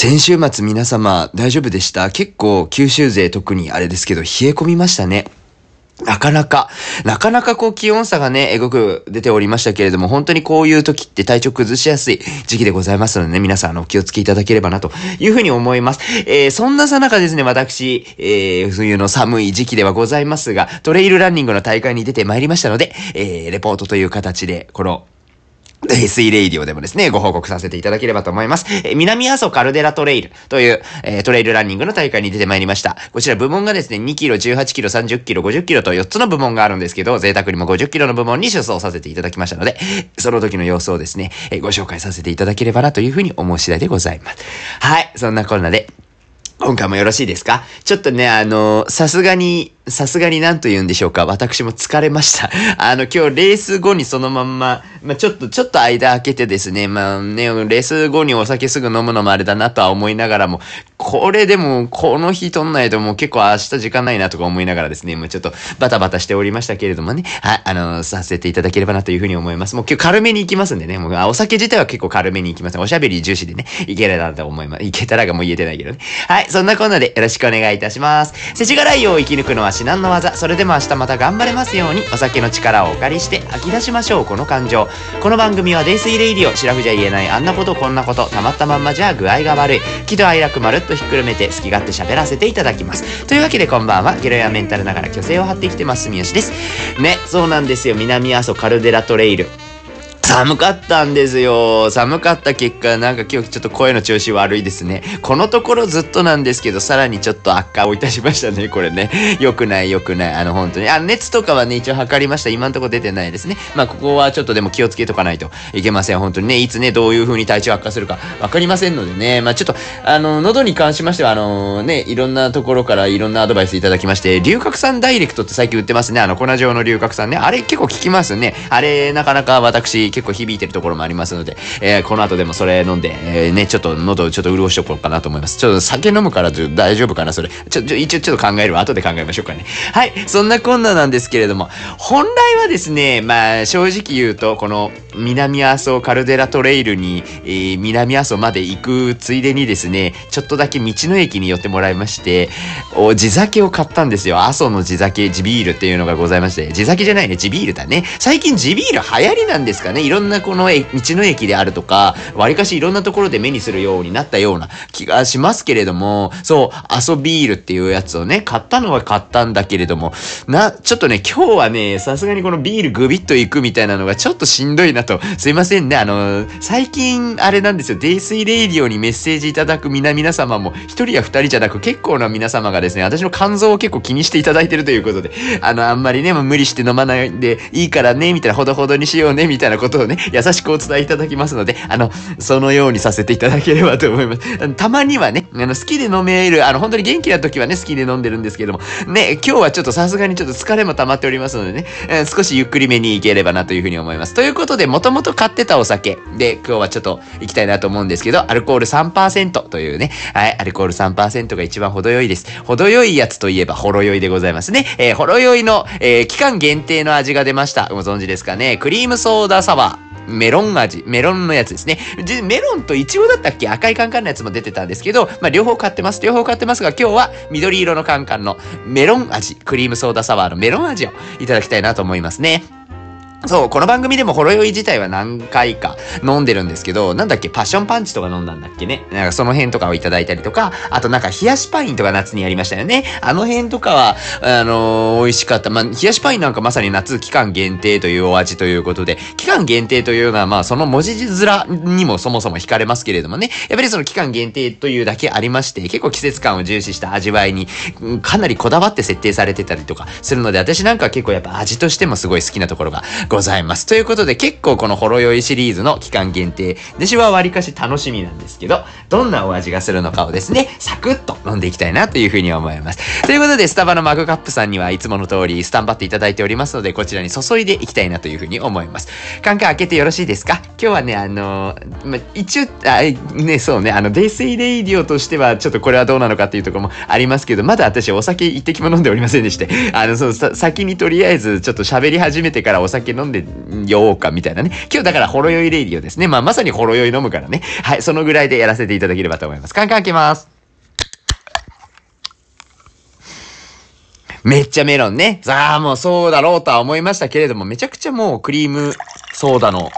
先週末皆様大丈夫でした？結構九州勢特にあれですけど冷え込みましたね。なかなか、なかなかこう気温差がね、えごく出ておりましたけれども、本当にこういう時って体調崩しやすい時期でございますのでね、皆さんあの、お気をつけいただければなというふうに思います。えー、そんなさなかですね、私、えー、冬の寒い時期ではございますが、トレイルランニングの大会に出てまいりましたので、えー、レポートという形で、この、泥酔レイディオでもですね、ご報告させていただければと思います。え、南阿蘇カルデラトレイルという、えー、トレイルランニングの大会に出てまいりました。こちら部門がですね、2キロ、18キロ、30キロ、50キロと4つの部門があるんですけど、贅沢にも50キロの部門に出走させていただきましたので、その時の様子をですね、えー、ご紹介させていただければなというふうに思う次第でございます。はい、そんなこんなで、今回もよろしいですか？ちょっとね、あの、さすがに、さすがに何と言うんでしょうか。私も疲れました。あの、今日レース後にそのまんま、まあ、ちょっと、ちょっと間空けてですね、まあね、レース後にお酒すぐ飲むのもあれだなとは思いながらも、これでも、この日取んないともう結構明日時間ないなとか思いながらですね、もうちょっとバタバタしておりましたけれどもね、はい、あの、させていただければなというふうに思います。もう今日軽めに行きますんでね、もうお酒自体は結構軽めに行きます。おしゃべり重視でね、いければなと思います。いけたらがもう言えてないけどね。はい、そんなこんなでよろしくお願いいたします。世知辛いを生き抜くのは至難の技。それでも明日また頑張れますように、お酒の力をお借りして吐き出しましょう、この感情。この番組は泥酔レイディオ、シラフじゃ言えないあんなことこんなこと、たまったまんまじゃ具合が悪い。喜怒哀楽まるっとひっくるめて好き勝手喋らせていただきます。というわけでこんばんは、ゲロやメンタルながら虚勢を張ってきてます、住吉です。ね、そうなんですよ、南阿蘇カルデラトレイル。寒かったんですよ。寒かった結果、なんか今日ちょっと声の調子悪いですね。このところずっとなんですけど、さらにちょっと悪化をいたしましたね、これね。良くない良くない。あの、本当に。あ、熱とかはね、一応測りました。今んとこ出てないですね。まあ、ここはちょっとでも気をつけとかないといけません。本当にね、いつね、どういう風に体調悪化するかわかりませんのでね。まあ、ちょっと、あの、喉に関しましては、あのね、いろんなところからいろんなアドバイスいただきまして、龍角散ダイレクトって最近売ってますね。あの、粉状の龍角散ね。あれ結構効きますね。あれ、なかなか私結構響いてるところもありますので、えー、この後でもそれ飲んで、えー、ね、ちょっと喉ちょっと潤しとこうかなと思います。ちょっと酒飲むから大丈夫かなそれ。ちょ、ちょ、一応ちょっと考えるわ。後で考えましょうかね。はい。そんなこんななんですけれども、本来はですね、まあ、正直言うと、この南阿蘇カルデラトレイルに、えー、南阿蘇まで行くついでにですね、ちょっとだけ道の駅に寄ってもらいまして、お地酒を買ったんですよ。阿蘇の地酒、地ビールっていうのがございまして、地酒じゃないね、地ビールだね。最近地ビール流行りなんですかね。いろんなこの道の駅であるとか、わりかしいろんなところで目にするようになったような気がしますけれども、そう、アソビールっていうやつをね、買ったのは買ったんだけれども、な、ちょっとね、今日はね、さすがにこのビールグビッといくみたいなのがちょっとしんどいなと、すいませんね、あの、最近、あれなんですよ、泥酔レイディオにメッセージいただく皆々様も、一人や二人じゃなく結構な皆様がですね、私の肝臓を結構気にしていただいてるということで、あの、あんまりね、もう無理して飲まないでいいからね、みたいな、ほどほどにしようね、みたいなことをね、優しくお伝えいただきますので、あの、そのようにさせていただければと思います。たまにはね、あの、好きで飲める、あの、本当に元気な時はね、好きで飲んでるんですけども、ね、今日はちょっとさすがにちょっと疲れも溜まっておりますのでね、えー、少しゆっくりめに行ければなというふうに思います。ということで、もともと買ってたお酒で、今日はちょっと行きたいなと思うんですけど、アルコール3%というね、はい、アルコール3%が一番程よいです。程よいやつといえば、ほろ酔いでございますね。えー、ほろ酔いの、えー、期間限定の味が出ました。ご存知ですかね？クリームソーダサワー。メロン味、メロンのやつですね。メロンとイチゴだったっけ？赤いカンカンのやつも出てたんですけど、まあ、両方買ってます。両方買ってますが、今日は緑色のカンカンのメロン味、クリームソーダサワーのメロン味をいただきたいなと思いますね。そう、この番組でもほろ酔い自体は何回か飲んでるんですけど、なんだっけ、パッションパンチとか飲んだんだっけね。なんかその辺とかをいただいたりとか、あとなんか冷やしパインとか夏にやりましたよね。あの辺とかは、あのー、美味しかった。まあ、冷やしパインなんかまさに夏期間限定というお味ということで、期間限定というのはまあその文字面にもそもそも惹かれますけれどもね、やっぱりその期間限定というだけありまして、結構季節感を重視した味わいに、かなりこだわって設定されてたりとかするので、私なんか結構やっぱ味としてもすごい好きなところがございます。ということで結構このほろ酔いシリーズの期間限定、私は割かし楽しみなんですけど、どんなお味がするのかをですね、サクッと飲んでいきたいなというふうに思います。ということで、スタバのマグカップさんにはいつもの通りスタンバっていただいておりますので、こちらに注いでいきたいなというふうに思います。カンカン開けてよろしいですか？今日はね、あの、ま、一応、あ、ね、そうね、あの、泥酔レイディオとしては、ちょっとこれはどうなのかっていうとこもありますけど、まだ私お酒一滴も飲んでおりませんでして、あの、そう、先にとりあえずちょっと喋り始めてからお酒飲んでようかみたいなね。今日だからほろ酔いレイディオですね。まあまさにほろ酔い飲むからね。はい、そのぐらいでやらせていただければと思います。カンカン開けます。めっちゃメロンね。さあ、もうそうだろうとは思いましたけれども、めちゃくちゃもうクリームソーダの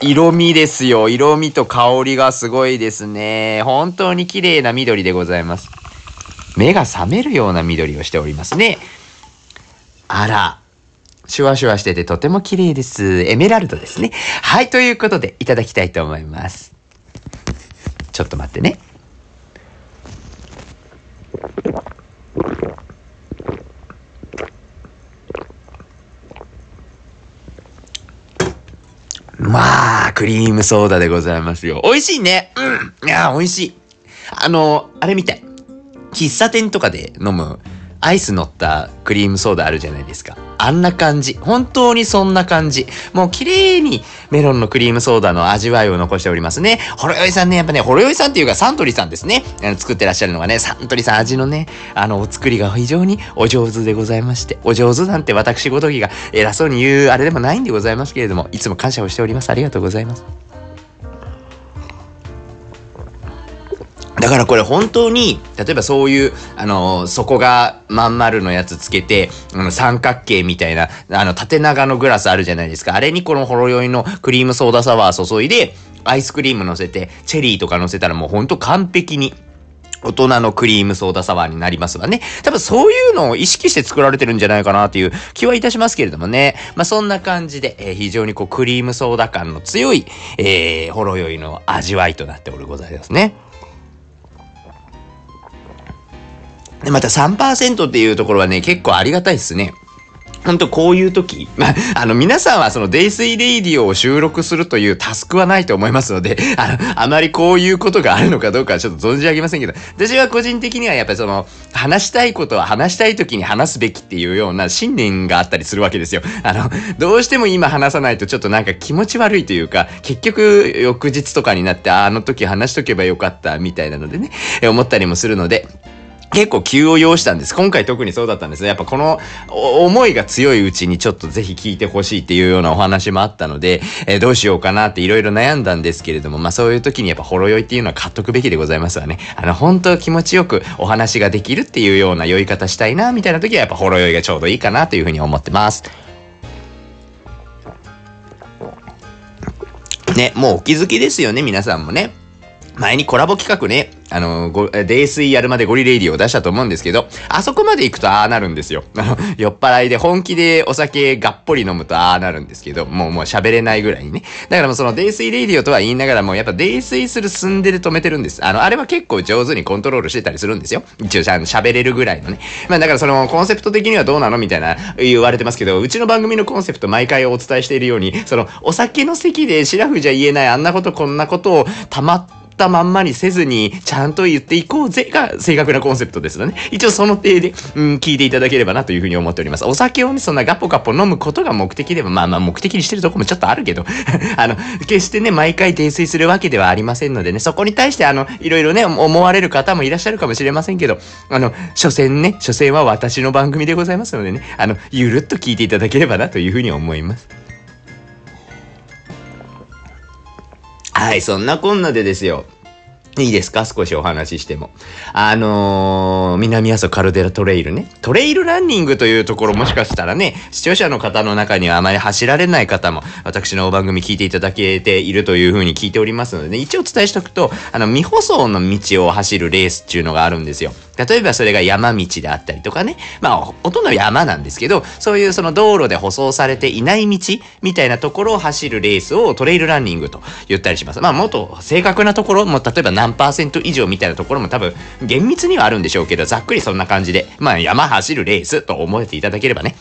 色味ですよ。色味と香りがすごいですね。本当に綺麗な緑でございます。目が覚めるような緑をしておりますね。あら。シュワシュワしててとても綺麗です。エメラルドですね。はい、ということでいただきたいと思います。ちょっと待ってね。まあ、クリームソーダでございますよ。美味しいね。うん。いや、美味しい。あの、あれみたい。喫茶店とかで飲むアイス乗ったクリームソーダあるじゃないですか。あんな感じ。本当にそんな感じ。もう綺麗にメロンのクリームソーダの味わいを残しておりますね。ほろよいさんね、やっぱね、ほろよいさんっていうかサントリーさんですね。あの作ってらっしゃるのがね、サントリーさん味のね、あの、お作りが非常にお上手でございまして、お上手なんて私ごときが偉そうに言うあれでもないんでございますけれども、いつも感謝をしております。ありがとうございます。だからこれ本当に、例えばそういう、あの、底がまん丸のやつつけて、あの三角形みたいな、あの、縦長のグラスあるじゃないですか。あれにこのほろ酔いのクリームソーダサワー注いで、アイスクリーム乗せて、チェリーとか乗せたらもうほんと完璧に、大人のクリームソーダサワーになりますわね。多分そういうのを意識して作られてるんじゃないかなという気はいたしますけれどもね。まあそんな感じで、えー、非常にこうクリームソーダ感の強い、えー、ほろ酔いの味わいとなっておるございますね。で、また3%っていうところはね、結構ありがたいですね。本当こういう時、まあ、あの、皆さんはその、デイスイレイディオを収録するというタスクはないと思いますので、あの、あまりこういうことがあるのかどうかはちょっと存じ上げませんけど、私は個人的にはやっぱりその、話したいことは話したい時に話すべきっていうような信念があったりするわけですよ。あの、どうしても今話さないとちょっとなんか気持ち悪いというか、結局翌日とかになって、あの時話しとけばよかったみたいなのでね、思ったりもするので、結構急を要したんです。今回特にそうだったんですね。やっぱこの思いが強いうちにちょっとぜひ聞いてほしいっていうようなお話もあったので、えー、どうしようかなっていろいろ悩んだんですけれども、まあそういう時にやっぱほろ酔いっていうのは買っとくべきでございますわね。あの、本当気持ちよくお話ができるっていうような酔い方したいな、みたいな時はやっぱほろ酔いがちょうどいいかなというふうに思ってます。ね、もうお気づきですよね、皆さんもね。前にコラボ企画ね、あの、ご、泥酔やるまでゴリレイディオを出したと思うんですけど、あそこまで行くとああなるんですよ。あの、酔っ払いで本気でお酒がっぽり飲むとああなるんですけど、もうもう喋れないぐらいにね。だからもうその泥酔レイディオとは言いながらも、やっぱ泥酔する寸でで止めてるんです。あの、あれは結構上手にコントロールしてたりするんですよ。一応ちゃん、喋れるぐらいのね。まあだからそのコンセプト的にはどうなのみたいな言われてますけど、うちの番組のコンセプト毎回お伝えしているように、その、お酒の席でシラフじゃ言えないあんなことこんなことを黙ってったまんまにせずに、ちゃんと言っていこうぜが正確なコンセプトですよね。一応その体で、うん、聞いていただければなというふうに思っております。お酒をね、そんなガポガポ飲むことが目的では、まあまあ目的にしてるとこもちょっとあるけど、あの、決してね、毎回泥酔するわけではありませんのでね、そこに対してあの、いろいろね、思われる方もいらっしゃるかもしれませんけど、あの、所詮ね、所詮は私の番組でございますのでね、あの、ゆるっと聞いていただければなというふうに思います。はい、そんなこんなでですよ。いいですか？少しお話ししても。あのー、南阿蘇カルデラトレイルね。トレイルランニングというところもしかしたらね、視聴者の方の中にはあまり走られない方も、私の番組聞いていただけているというふうに聞いておりますので、ね、一応お伝えしとくと、あの、未舗装の道を走るレースっていうのがあるんですよ。例えばそれが山道であったりとかね。まあ、ほとんど山なんですけど、そういうその道路で舗装されていない道みたいなところを走るレースをトレイルランニングと言ったりします。まあ、もっと正確なところも、例えば何パーセント以上みたいなところも多分厳密にはあるんでしょうけど、ざっくりそんな感じで、まあ、山走るレースと思えていただければね。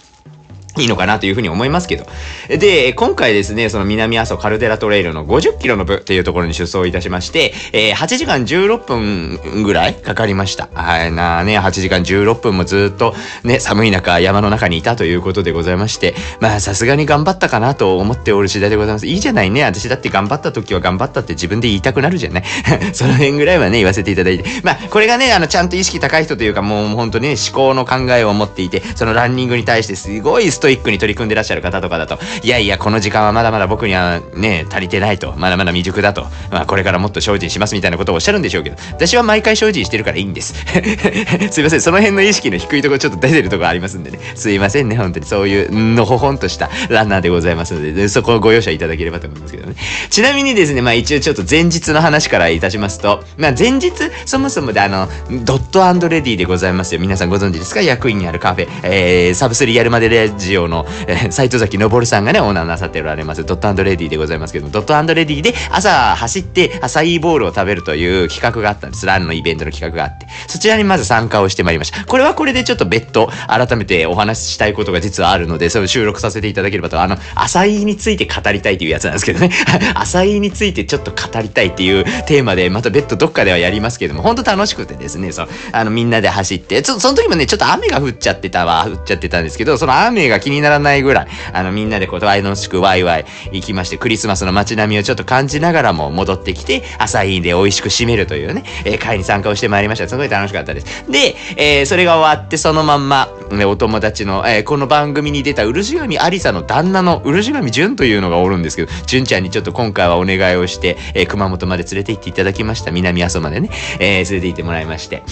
いいのかなというふうに思いますけど。で、今回ですね、その南阿蘇カルデラトレイルの50キロの部っていうところに出走いたしまして、えー、8時間16分ぐらいかかりました。はい、なね、8時間16分もずっとね、寒い中、山の中にいたということでございまして、まあ、さすがに頑張ったかなと思っておる次第でございます。いいじゃないね。私だって頑張った時は頑張ったって自分で言いたくなるじゃない。その辺ぐらいはね、言わせていただいて。まあ、これがね、あの、ちゃんと意識高い人というか、もう本当にね、思考の考えを持っていて、そのランニングに対してすごいストイックに取り組んでらっしゃる方とかだと、いやいや、この時間はまだまだ僕にはね、足りてないと、まだまだ未熟だと、まあこれからもっと精進しますみたいなことをおっしゃるんでしょうけど、私は毎回精進してるからいいんです。すいません、その辺の意識の低いところちょっと出てるところありますんでね、すいませんね、本当に。そういうのほほんとしたランナーでございますので、そこをご容赦いただければと思いますけどね。ちなみにですね、まあ一応ちょっと前日の話からいたしますと、まあ前日、そもそもであの、ドットレディでございますよ。皆さんご存知ですか？薬院にあるカフェ、えー、サブスリーやるまでレディオの、えー、斉藤崎昇さんがね、オーナーなさっておられます、ドットレディでございますけども、ドットレディで朝走ってアサイーボールを食べるという企画があったんです。ランのイベントの企画があって。そちらにまず参加をしてまいりました。これはこれでちょっと別途改めてお話ししたいことが実はあるので、それを収録させていただければと、あの、アサイーについて語りたいというやつなんですけどね。アサイーについてちょっと語りたいっていうテーマで、また別途どっかではやりますけども、本当楽しくてですね、そう、あの、みんなで走って、その時もね、ちょっと雨が降っちゃってたわ、降っちゃってたんですけど、その雨が気にならないぐらい、あの、みんなでこう、ワイドしくワイワイ行きまして、クリスマスの街並みをちょっと感じながらも戻ってきて、朝インで美味しく締めるというね、えー、会に参加をしてまいりました。すごい楽しかったです。で、えー、それが終わって、そのまんま、ね、お友達の、えー、この番組に出た漆神ありさの旦那の漆神純というのがおるんですけど、純ちゃんにちょっと今回はお願いをして、えー、熊本まで連れて行っていただきました。南阿蘇までね、えー、連れて行ってもらいまして。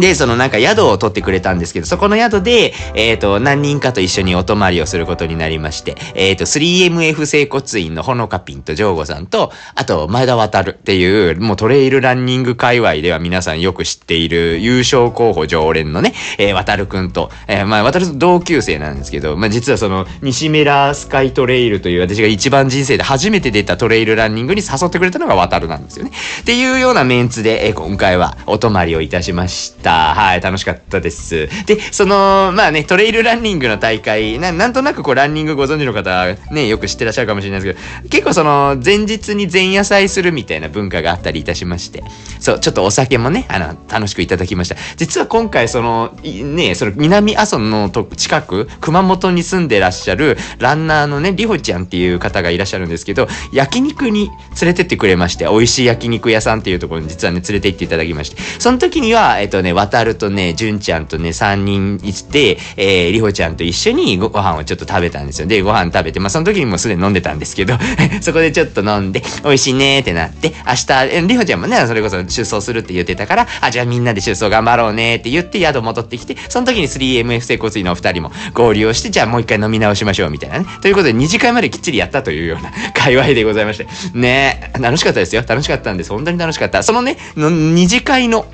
で、そのなんか宿を取ってくれたんですけど、そこの宿で、えっ、ー、と、何人かと一緒にお泊まりをすることになりまして、えっ、ー、と、3MF 整骨院のほのかぴんとジョーゴさんと、あと、前田渡るっていう、もうトレイルランニング界隈では皆さんよく知っている優勝候補常連のね、えー、渡るくんと、えー、まあ、渡る同級生なんですけど、まあ、実はその、西村スカイトレイルという私が一番人生で初めて出たトレイルランニングに誘ってくれたのが渡るなんですよね。っていうようなメンツで、えー、今回はお泊まりをいたしました。。はい、楽しかったです。で、その、まあね、トレイルランニングの大会、ななんとなくこう、ランニングご存知の方、ね、よく知ってらっしゃるかもしれないですけど、結構その、前日に前夜祭するみたいな文化があったりいたしまして、そう、ちょっとお酒もね、あの、楽しくいただきました。実は今回、その、ね、その、南阿蘇のと近く、熊本に住んでらっしゃる、ランナーのね、りほちゃんっていう方がいらっしゃるんですけど、焼肉に連れてってくれまして、美味しい焼肉屋さんっていうところに実はね、連れて行っていただきまして、その時には、えっとね、渡るとね、純ちゃんとね、3人いて、えー、りほちゃんと一緒にご飯をちょっと食べたんですよ。で、ご飯食べて、まあその時にもすでに飲んでたんですけど そこでちょっと飲んで、美味しいねーってなって、明日、りほちゃんもね、それこそ出走するって言ってたから、あ、じゃあみんなで出走頑張ろうねーって言って宿戻ってきて、その時に 3MF 整骨院のお二人も合流をして、じゃあもう一回飲み直しましょうみたいなね。ということで2次会まできっちりやったというような 界隈でございまして。ね楽しかったですよ。楽しかったんです。本当に楽しかった。そのね、の二次会の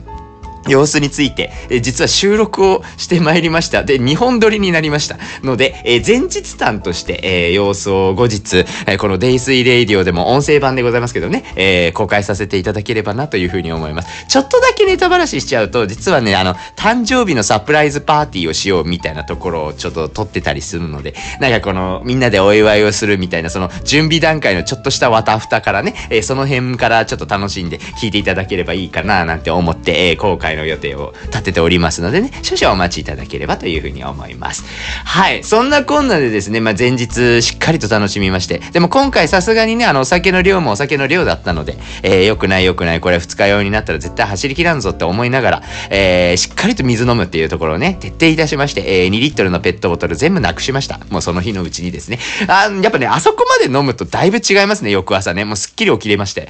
様子について、え実は収録をしてまいりました。で、2本撮りになりました。ので、え前日談として、え、様子を後日、えこのデイスイレイディオでも音声版でございますけどね、え、公開させていただければなというふうに思います。ちょっとだけネタ話しちゃうと、実はね、あの、誕生日のサプライズパーティーをしようみたいなところをちょっと撮ってたりするので、なんかこの、みんなでお祝いをするみたいな、その、準備段階のちょっとしたわたふたからね、え、その辺からちょっと楽しんで聞いていただければいいかななんて思って、えー、公開の予定を立てておりますのでね、少々お待ちいただければというふうに思います。はい。そんなこんなでですね、まあ、前日しっかりと楽しみまして、でも今回さすがにね、あの、お酒の量もお酒の量だったので、えー、良くない良くない、これ二日酔いになったら絶対走りきらんぞって思いながら、えー、しっかりと水飲むっていうところをね、徹底いたしまして、えー、2リットルのペットボトル全部なくしました。もうその日のうちにですね。あやっぱね、あそこまで飲むとだいぶ違いますね、翌朝ね。もうすっきり起きれまして。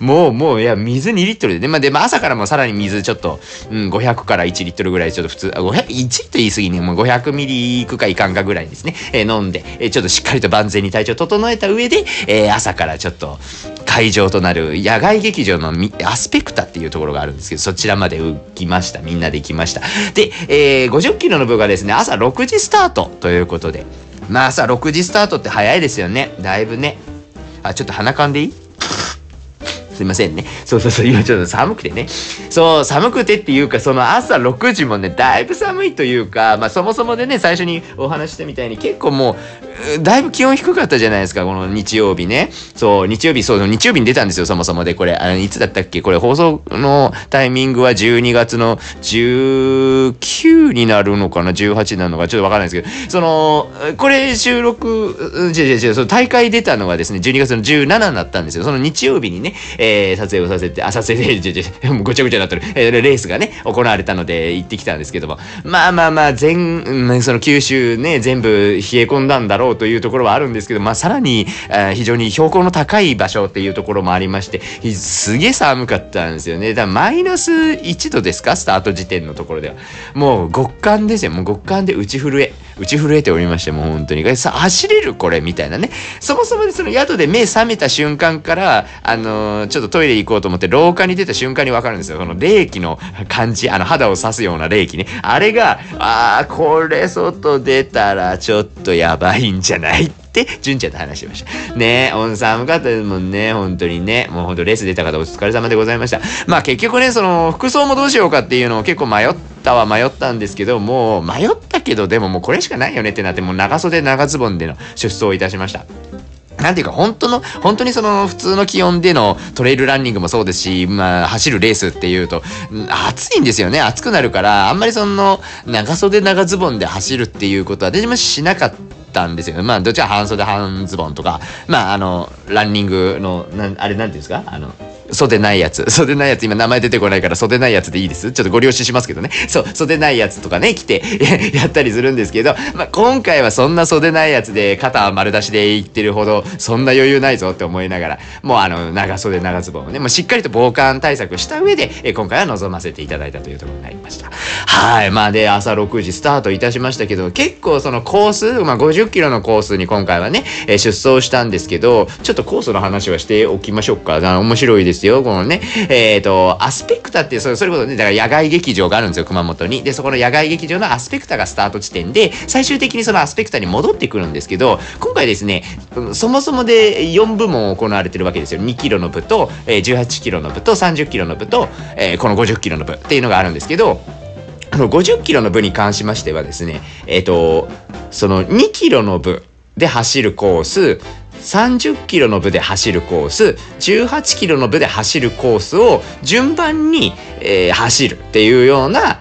もう、もう、いや、水2リットルでね、まあ、で、まあ、朝からもさらに水ちょっと、うん、500から1リットルぐらいちょっと普通、500、1リットル言い過ぎね、もう500ミリいくかいかんかぐらいですね、えー、飲んで、えー、ちょっとしっかりと万全に体調整えた上で、えー、朝からちょっと会場となる野外劇場のアスペクタっていうところがあるんですけど、そちらまで行きました。みんなで行きました。で、えー、50キロの部がですね、朝6時スタートということで、まあ朝6時スタートって早いですよね。だいぶね。あ、ちょっと鼻かんでいい？すいませんね。そうそうそう、今ちょっと寒くてね。そう、寒くてっていうか、その朝6時もね、だいぶ寒いというか、まあそもそもでね、最初にお話したみたいに結構もう、だいぶ気温低かったじゃないですか、この日曜日ね。そう、日曜日、そう、日曜日に出たんですよ、そもそもで。これ、あの、いつだったっけこれ放送のタイミングは12月の19になるのかな ?18 なのかちょっとわからないですけど、その、これ収録、違う違う違う、その大会出たのはですね、12月の17になったんですよ。その日曜日にね、ええー、撮影をさせて、あ、撮影で、じゃじゃごちゃごちゃになってる、えー、レースがね、行われたので行ってきたんですけども、まあまあまあ、全、その九州ね、全部冷え込んだんだろうというところはあるんですけど、まあさらに、えー、非常に標高の高い場所っていうところもありまして、すげえ寒かったんですよね。だマイナス1度ですか？スタート時点のところでは。もう極寒ですよ。もう極寒で打ち震え。打ち震えておりまして、もう本当に。さ、走れるこれ？みたいなね。そもそもその宿で目覚めた瞬間から、あのー、ちょっとょっとトイレ行こうと思って廊下に出た瞬間にわかるんですよ。この冷気の感じ、あの肌を刺すような冷気ね。あれが、ああ、これ外出たらちょっとやばいんじゃないって純ちゃんと話しました。ねえ、温寒かったですもんね、本当にね。もう本当レース出た方お疲れ様でございました。まあ結局ね、その服装もどうしようかっていうのを結構迷ったは迷ったんですけど、もう迷ったけど、でももうこれしかないよねってなって、もう長袖長ズボンでの出走いたしました。なんていうか、本当の、本当にその普通の気温でのトレイルランニングもそうですし、まあ、走るレースっていうと、暑いんですよね。暑くなるから、あんまりその、長袖長ズボンで走るっていうことは、私もしなかったんですよ。まあ、どちら半袖半ズボンとか、まあ、あの、ランニングの、なあれなんていうんですか？あの、袖ないやつ。袖ないやつ、今名前出てこないから袖ないやつでいいです。ちょっとご了承しますけどね。そう、袖ないやつとかね、来て やったりするんですけど、まあ、今回はそんな袖ないやつで肩丸出しでいってるほど、そんな余裕ないぞって思いながら、もうあの、長袖長ズボンをね、もうしっかりと防寒対策した上で、え今回は臨ませていただいたというところになりました。はい。まあで、朝6時スタートいたしましたけど、結構そのコース、まあ50キロのコースに今回はね、え出走したんですけど、ちょっとコースの話はしておきましょうか。面白いですよ、このね。えっ、ー、と、アスペクタって、それ、それこそね、だから野外劇場があるんですよ、熊本に。で、そこの野外劇場のアスペクタがスタート地点で、最終的にそのアスペクタに戻ってくるんですけど、今回ですね、そもそもで4部門行われてるわけですよ。2キロの部と、えー、18キロの部と、30キロの部と、えー、この50キロの部っていうのがあるんですけど、あの、50キロの部に関しましてはですね、えっ、ー、と、その2キロの部で走るコース、30キロの部で走るコース18キロの部で走るコースを順番に、えー、走るっていうような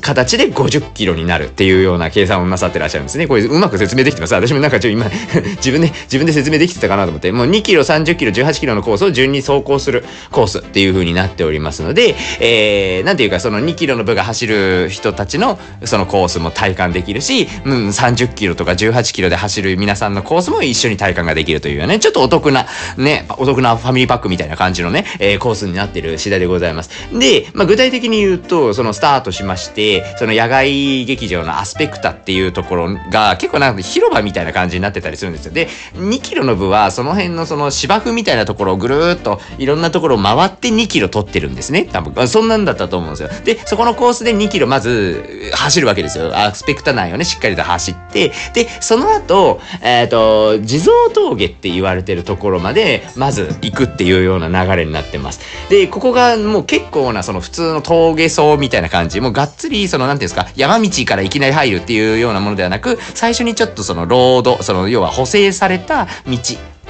形で50キロになるっていうような計算をなさってらっしゃるんですね。これうまく説明できてます？私もなんかちょ今 自分で自分で説明できてたかなと思って、もう2キロ、30キロ、18キロのコースを順に走行するコースっていう風になっておりますので、えー、なんていうかその2キロの部が走る人たちのそのコースも体感できるし、うん、30キロとか18キロで走る皆さんのコースも一緒に体感ができるというね、ちょっとお得な、ね、お得なファミリーパックみたいな感じのね、えー、コースになっている次第でございます。で、まあ、具体的に言うと、そのスタートしまして、その野外劇場のアスペクタっていうところが結構なんか広場みたいな感じになってたりするんですよ。で、2キロの部はその辺のその芝生みたいなところをぐるーっといろんなところを回って2キロ取ってるんですね。多分。そんなんだったと思うんですよ。で、そこのコースで2キロまず走るわけですよ。アスペクタ内をね、しっかりと走って、で、その後、えっ、ー、と、地蔵峠って言われてるところまで、まず行くっていうような流れになってます。で、ここがもう結構なその普通の峠走みたいな感じ、もうがっつりその、なんていうんですか、山道からいきなり入るっていうようなものではなく、最初にちょっとそのロード、その要は補正された道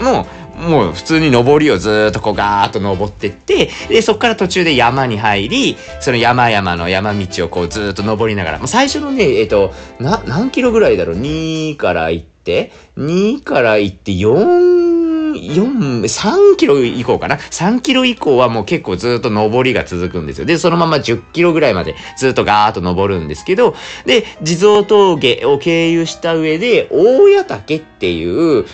の、もう普通に登りをずっとこうガーッと登ってって、で、そこから途中で山に入り、その山々の山道をこうずっと登りながら、もう最初のね、えっ、ー、と、な、何キロぐらいだろう ?2 から行って、2から行って4、4、3キロ以降かな ?3 キロ以降はもう結構ずっと上りが続くんですよ。で、そのまま10キロぐらいまでずっとガーッと登るんですけど、で、地蔵峠を経由した上で、大谷岳っていう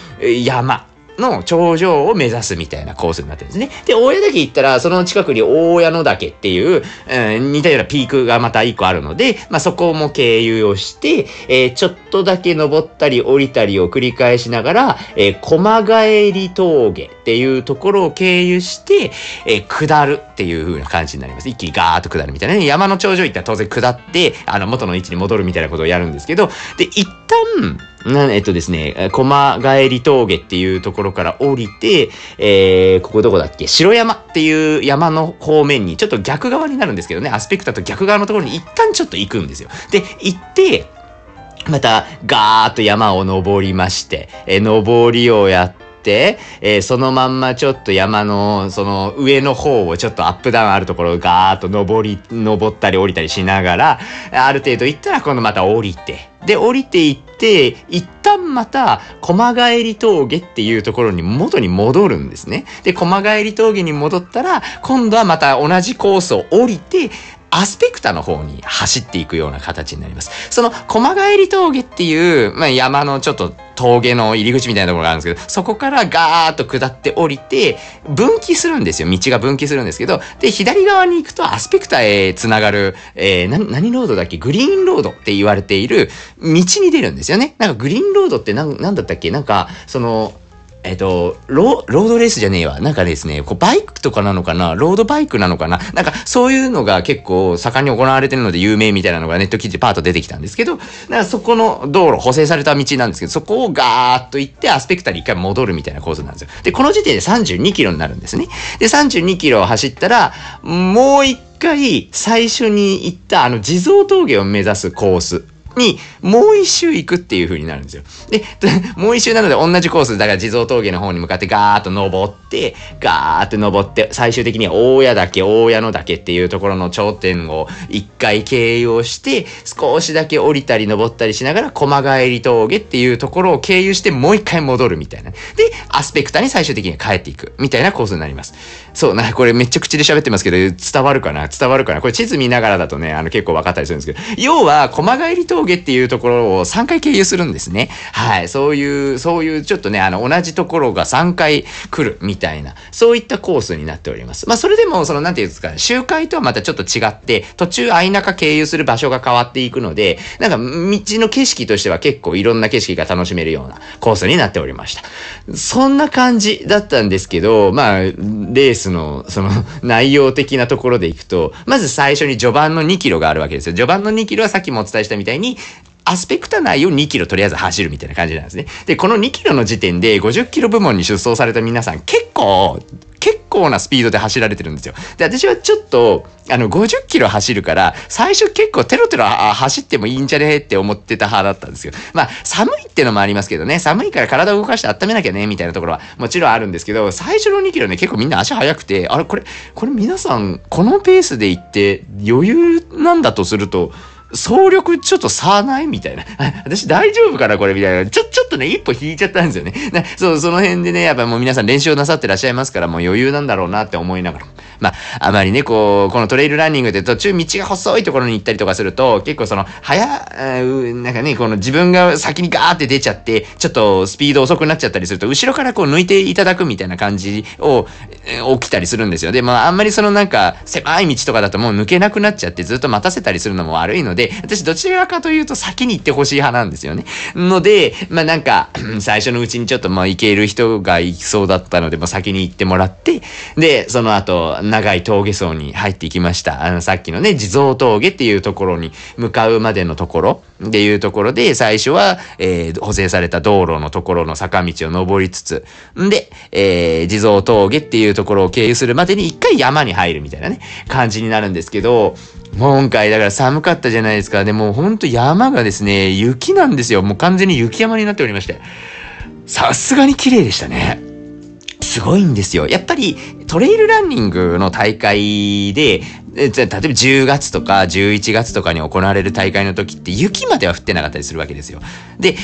山、の頂上を目指すみたいなコースになってるんですね。で、大谷岳行ったら、その近くに大谷の岳っていう、うん、似たようなピークがまた一個あるので、まあ、そこも経由をして、えー、ちょっとだけ登ったり降りたりを繰り返しながら、えー、駒帰り峠っていうところを経由して、えー、下るっていう風な感じになります。一気にガーッと下るみたいなね。山の頂上行ったら当然下って、あの、元の位置に戻るみたいなことをやるんですけど、で、一旦、なえっとですね、駒帰り峠っていうところから降りて、えー、ここどこだっけ？白山っていう山の方面に、ちょっと逆側になるんですけどね、アスペクタと逆側のところに一旦ちょっと行くんですよ。で、行って、また、ガーッと山を登りまして、えー、登りをやって、、えー、そのまんまちょっと山の、その上の方をちょっとアップダウンあるところをガーッと登り、登ったり降りたりしながら、ある程度行ったら今度また降りて、で、降りていって、一旦また、駒帰り峠っていうところに元に戻るんですね。で、駒帰り峠に戻ったら、今度はまた同じコースを降りて、アスペクタの方に走っていくような形になります。その駒帰り峠っていう、まあ、山のちょっと峠の入り口みたいなところがあるんですけど、そこからガーッと下って降りて、分岐するんですよ。道が分岐するんですけど、で、左側に行くとアスペクタへつながる、えー、な、何ロードだっけ？グリーンロードって言われている道に出るんですよね。なんかグリーンロードってなん、なんだったっけ？なんか、その、えっと、ロロードレースじゃねえわ。なんかですね、こうバイクとかなのかな？ロードバイクなのかな？なんかそういうのが結構盛んに行われてるので有名みたいなのがネット記事でパート出てきたんですけど、だかそこの道路、補正された道なんですけど、そこをガーッと行ってアスペクタに一回戻るみたいなコースなんですよ。で、この時点で32キロになるんですね。で、32キロ走ったら、もう一回最初に行ったあの地蔵峠を目指すコース。にもう一周行くっていう風になるんですよ。で、もう一周なので同じコース、だから地蔵峠の方に向かってガーッと登って、ガーッと登って、最終的には大谷岳、大谷の岳っていうところの頂点を一回経由をして、少しだけ降りたり登ったりしながら、駒帰り峠っていうところを経由してもう一回戻るみたいな。で、アスペクタに最終的に帰っていくみたいなコースになります。そう、な、これめっちゃ口で喋ってますけど、伝わるかな？伝わるかな？これ地図見ながらだとね、あの結構分かったりするんですけど、要は駒帰り峠っていうところを3回経由するんですね。はい。そういう、そういうちょっとね、あの、同じところが3回来るみたいな、そういったコースになっております。まあ、それでも、その、なんていうんですか、周回とはまたちょっと違って、途中相中経由する場所が変わっていくので、なんか、道の景色としては結構いろんな景色が楽しめるようなコースになっておりました。そんな感じだったんですけど、まあ、レースの、その、内容的なところでいくと、まず最初に序盤の2キロがあるわけですよ。序盤の2キロはさっきもお伝えしたみたいに、アスペクタ内を2キロとりあえず走るみたいな感じなんですね。で、この2キロの時点で50キロ部門に出走された皆さん結構、結構なスピードで走られてるんですよ。で、私はちょっと、あの、50キロ走るから、最初結構テロテロ走ってもいいんじゃねって思ってた派だったんですよ。まあ、寒いってのもありますけどね、寒いから体を動かして温めなきゃね、みたいなところはもちろんあるんですけど、最初の2キロね、結構みんな足速くて、あれ、これ、これ皆さん、このペースで行って余裕なんだとすると、総力ちょっと差ないみたいな。私大丈夫かなこれみたいな。ちょ、ちょっとね、一歩引いちゃったんですよね。そう、その辺でね、やっぱもう皆さん練習をなさってらっしゃいますから、もう余裕なんだろうなって思いながら。まあ、あまりね、こう、このトレイルランニングで途中道が細いところに行ったりとかすると、結構その、早、なんかね、この自分が先にガーって出ちゃって、ちょっとスピード遅くなっちゃったりすると、後ろからこう抜いていただくみたいな感じを、起きたりするんですよ。で、まあ、あんまりそのなんか、狭い道とかだともう抜けなくなっちゃってずっと待たせたりするのも悪いので、私どちらかというと先に行ってほしい派なんですよね。ので、まあなんか、最初のうちにちょっとまあ行ける人が行きそうだったので、もう先に行ってもらって、で、その後、長い峠層に入っていきました。あの、さっきのね、地蔵峠っていうところに向かうまでのところっていうところで、最初は、えー、補正された道路のところの坂道を登りつつ、んで、えー、地蔵峠っていうところを経由するまでに一回山に入るみたいなね、感じになるんですけど、今回だから寒かったじゃないですか。でもほんと山がですね、雪なんですよ。もう完全に雪山になっておりまして。さすがに綺麗でしたね。すごいんですよ。やっぱりトレイルランニングの大会で、例えば10月とか11月とかに行われる大会の時って雪までは降ってなかったりするわけですよ。で、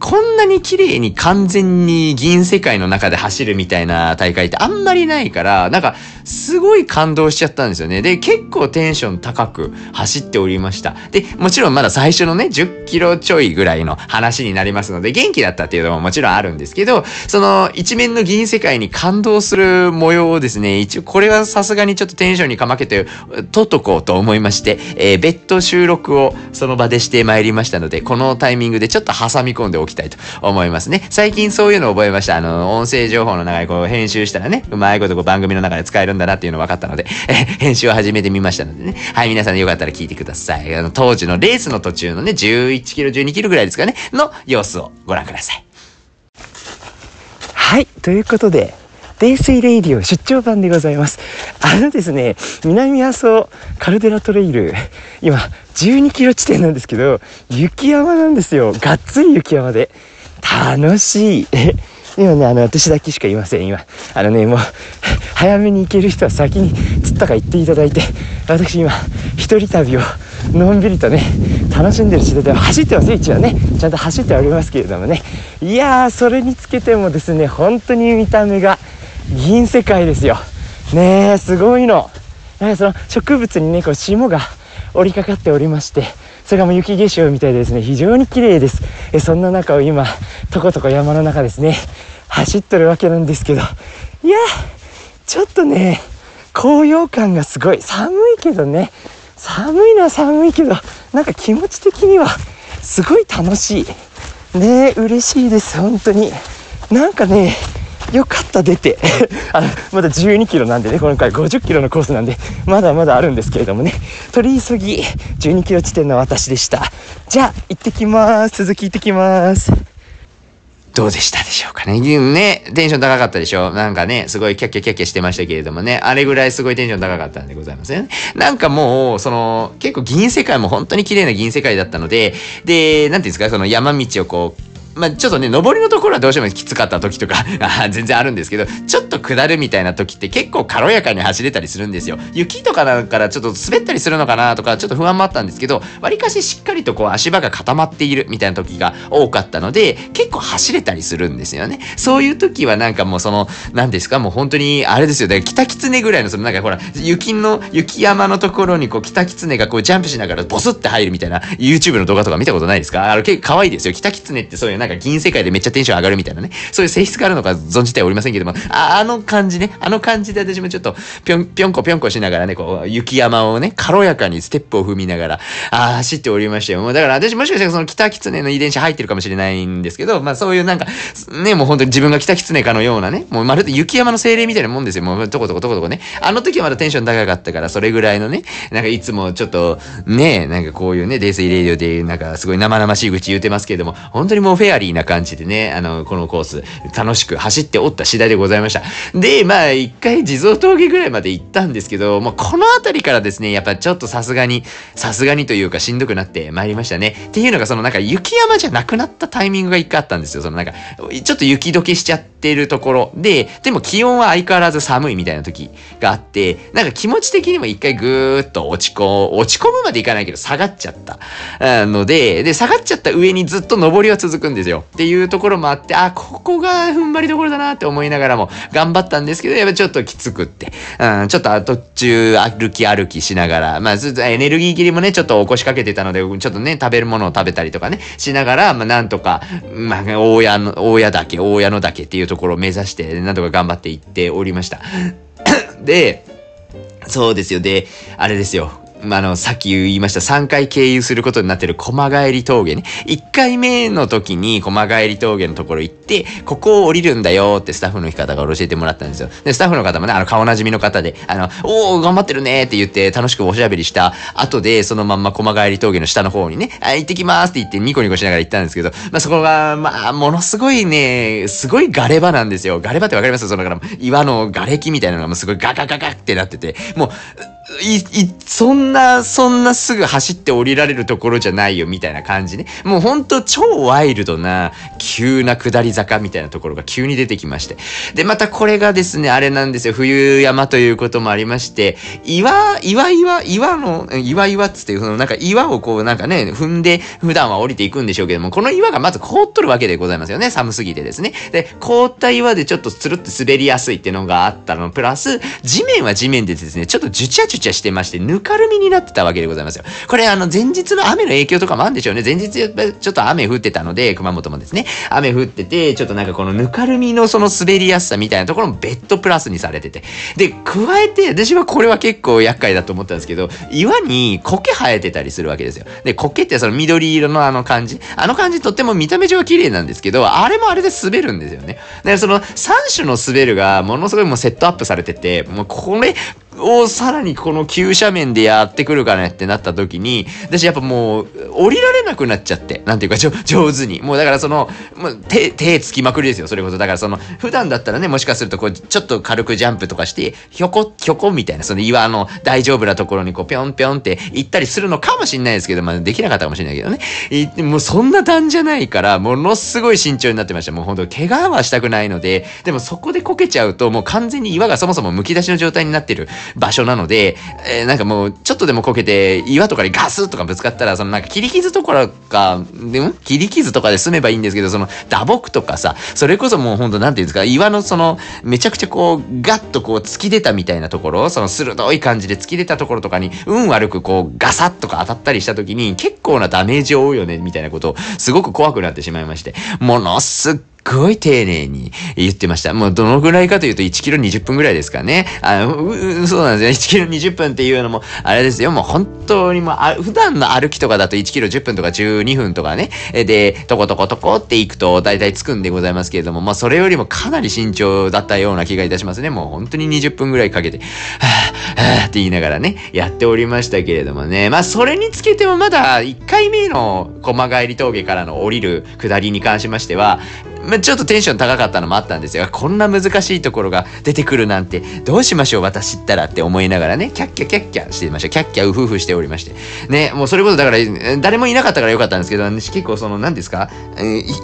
こんなに綺麗に完全に銀世界の中で走るみたいな大会ってあんまりないから、なんかすごい感動しちゃったんですよね。で、結構テンション高く走っておりました。で、もちろんまだ最初のね、10キロちょいぐらいの話になりますので、元気だったっていうのももちろんあるんですけど、その一面の銀世界に感動する模様をですね、一応これはさすがにちょっとテンションにかまけて撮っとこうと思いまして、えー、別途収録をその場でしてまいりましたので、このタイミングでちょっと挟み込んでおききたいと思いますね。最近そういうのを覚えました。あの、音声情報の中でこう編集したらね、うまいことこう番組の中で使えるんだなっていうの分かったので、え編集を始めてみましたのでね。はい、皆さんよかったら聞いてください。あの、当時のレースの途中のね、11キロ、12キロぐらいですかね、の様子をご覧ください。はい、ということで、泥水レイディオ出張版でございます。あのですね、南阿蘇カルデラトレイル、今、12キロ地点なんですけど、雪山なんですよ。がっつり雪山で。楽しい。今ね、あの、私だけしかいません、今。あのね、もう、早めに行ける人は先に釣ったか言っていただいて、私今、一人旅をのんびりとね、楽しんでる次第で走ってます、一応ね。ちゃんと走っておりますけれどもね。いやー、それにつけてもですね、本当に見た目が銀世界ですよ。ねえ、すごいの。なんかその植物にね、こう霜が折りかかっておりまして、それがもう雪化粧みたいでですね、非常に綺麗です。えそんな中を今、とことこ山の中ですね、走ってるわけなんですけど、いやちょっとね、高揚感がすごい。寒いけどね、寒いのは寒いけど、なんか気持ち的にはすごい楽しい。ねえ嬉しいです、本当に。なんかね、よかった出て。あのまだ12キロなんでね今回50キロのコースなんでまだまだあるんですけれどもね。取り急ぎ12キロ地点の私でした。じゃあ行ってきます。続き行ってきます。どうでしたでしょうかね。ね、テンション高かったでしょ。なんかね、すごいキャッキャキャッキャしてましたけれどもね、あれぐらいすごいテンション高かったんでございますね。なんかもう、その、結構銀世界も本当に綺麗な銀世界だったので、で、なんていうんですか、その山道をこう、まあ、ちょっとね、上りのところはどうしてもきつかった時とか 全然あるんですけど、ちょっと下るみたいな時って結構軽やかに走れたりするんですよ。雪とかだからちょっと滑ったりするのかなとか、ちょっと不安もあったんですけど、わりかししっかりとこう足場が固まっているみたいな時が多かったので、結構走れたりするんですよね。そういう時はなんかもうその、何ですか、もう本当に、あれですよ。だから北狐ぐらいの、そのなんかほら、雪の、雪山のところにこう北狐がこうジャンプしながらボスって入るみたいな YouTube の動画とか見たことないですか？あの結構可愛いですよ。北狐ってそういうなんか銀世界でめっちゃテンション上がるみたいなね、そういう性質があるのか存じてはおりませんけども、ああの感じね、あの感じで私もちょっとぴょん、ぴょんこぴょんこしながらね、こう、雪山をね、軽やかにステップを踏みながら、ああ、走っておりましたよ。もうだから私もしかしたらその北狐の遺伝子入ってるかもしれないんですけど、まあそういうなんか、ね、もう本当に自分が北狐かのようなね、もうまるで雪山の精霊みたいなもんですよ。もうとことことことこね。あの時はまだテンション高かったから、それぐらいのね、なんかいつもちょっと、ね、なんかこういうね、デイスイレディオで、なんかすごい生々しい口言うてますけれども、本当にもうフェアリーな感じでね、あの、このコース、楽しく走っておった次第でございました。で、まあ、一回地蔵峠ぐらいまで行ったんですけど、もうこの辺りからですね、やっぱちょっとさすがに、さすがにというかしんどくなってまいりましたね。っていうのが、そのなんか雪山じゃなくなったタイミングが一回あったんですよ。そのなんか、ちょっと雪解けしちゃってるところで、でも気温は相変わらず寒いみたいな時があって、なんか気持ち的にも一回ぐーっと落ち込む、落ち込むまでいかないけど下がっちゃったので、で、下がっちゃった上にずっと登りは続くんですですよ。っていうところもあって、あ、ここが踏ん張りどころだなって思いながらも頑張ったんですけど、やっぱちょっときつくって、うん、ちょっと途中歩き歩きしながら、まあずっとエネルギー切りもね、ちょっと起こしかけてたので、ちょっとね、食べるものを食べたりとかね、しながら、まあなんとか、まあ、大家の、大家岳、大家の岳っていうところを目指して、なんとか頑張っていっておりました。で、そうですよ。で、あれですよ。あの、さっき言いました3回経由することになってる駒帰り峠ね。1回目の時に駒帰り峠のところ行って、ここを降りるんだよってスタッフの方が教えてもらったんですよ。で、スタッフの方もね、あの、顔なじみの方で、あの、おー、頑張ってるねって言って楽しくおしゃべりした後で、そのまんま駒帰り峠の下の方にね、あ、行ってきますって言ってニコニコしながら行ったんですけど、まあ、そこが、まあ、ものすごいね、すごいガレ場なんですよ。ガレ場ってわかります？そのから、岩の瓦礫みたいなのがもうすごいガガガガってなってて、もう、い、い、そんな、そんなすぐ走って降りられるところじゃないよ、みたいな感じね。もうほんと超ワイルドな、急な下り坂みたいなところが急に出てきまして。で、またこれがですね、あれなんですよ。冬山ということもありまして、岩、岩岩、岩の、岩岩っつって、そのなんか岩をこうなんかね、踏んで普段は降りていくんでしょうけども、この岩がまず凍っとるわけでございますよね。寒すぎてですね。で、凍った岩でちょっとつるって滑りやすいっていうのがあったの、プラス、地面は地面でですね、ちょっとジュチャジュチャしてまして、ぬかるみになってたわけでございますよ。これあの前日の雨の影響とかもあるんでしょうね。前日ちょっと雨降ってたので、熊本もですね、雨降ってて、ちょっとなんかこのぬかるみのその滑りやすさみたいなところも別途プラスにされてて。で、加えて、私はこれは結構厄介だと思ったんですけど、岩に苔生えてたりするわけですよ。で、苔ってその緑色のあの感じ。あの感じとっても見た目上は綺麗なんですけど、あれもあれで滑るんですよね。で、その3種の滑るがものすごいもうセットアップされてて、もうこれ、をさらにこの急斜面でやってくるかねってなった時に、私やっぱもう降りられなくなっちゃって、なんていうか上手に。もうだからその、もう手、手つきまくりですよ、それこそ。だからその、普段だったらね、もしかするとこう、ちょっと軽くジャンプとかして、ひょこ、ひょこみたいな、その岩の大丈夫なところにこう、ぴょんぴょんって行ったりするのかもしれないですけど、まあできなかったかもしれないけどね。もうそんな段じゃないから、ものすごい慎重になってました。もう本当怪我はしたくないので、でもそこでこけちゃうと、もう完全に岩がそもそもむき出しの状態になってる場所なので、えー、なんかもう、ちょっとでもこけて、岩とかにガスとかぶつかったら、そのなんか切り傷とかか、でも切り傷とかで済めばいいんですけど、その打撲とかさ、それこそもうほんとなんていうんですか、岩のその、めちゃくちゃこう、ガッとこう突き出たみたいなところ、その鋭い感じで突き出たところとかに、運悪くこう、ガサッとか当たったりした時に、結構なダメージを負うよね、みたいなことを、すごく怖くなってしまいまして、ものすっごい丁寧に言ってました。もうどのぐらいかというと1キロ20分ぐらいですかね。あの、そうなんですよ。1キロ20分っていうのも、あれですよ。もう本当にもう、普段の歩きとかだと1キロ10分とか12分とかね。で、とことことこって行くと大体着くんでございますけれども、まあそれよりもかなり慎重だったような気がいたしますね。もう本当に20分ぐらいかけて、はぁ、はぁって言いながらね、やっておりましたけれどもね。まあそれにつけてもまだ1回目の駒帰り峠からの降りる下りに関しましては、ま、ちょっとテンション高かったのもあったんですよ。こんな難しいところが出てくるなんて、どうしましょう私ったらって思いながらね、キャッキャキャッキャしてました。キャッキャウフフしておりまして。ね、もうそれこそだから、誰もいなかったからよかったんですけど、結構その、何ですか、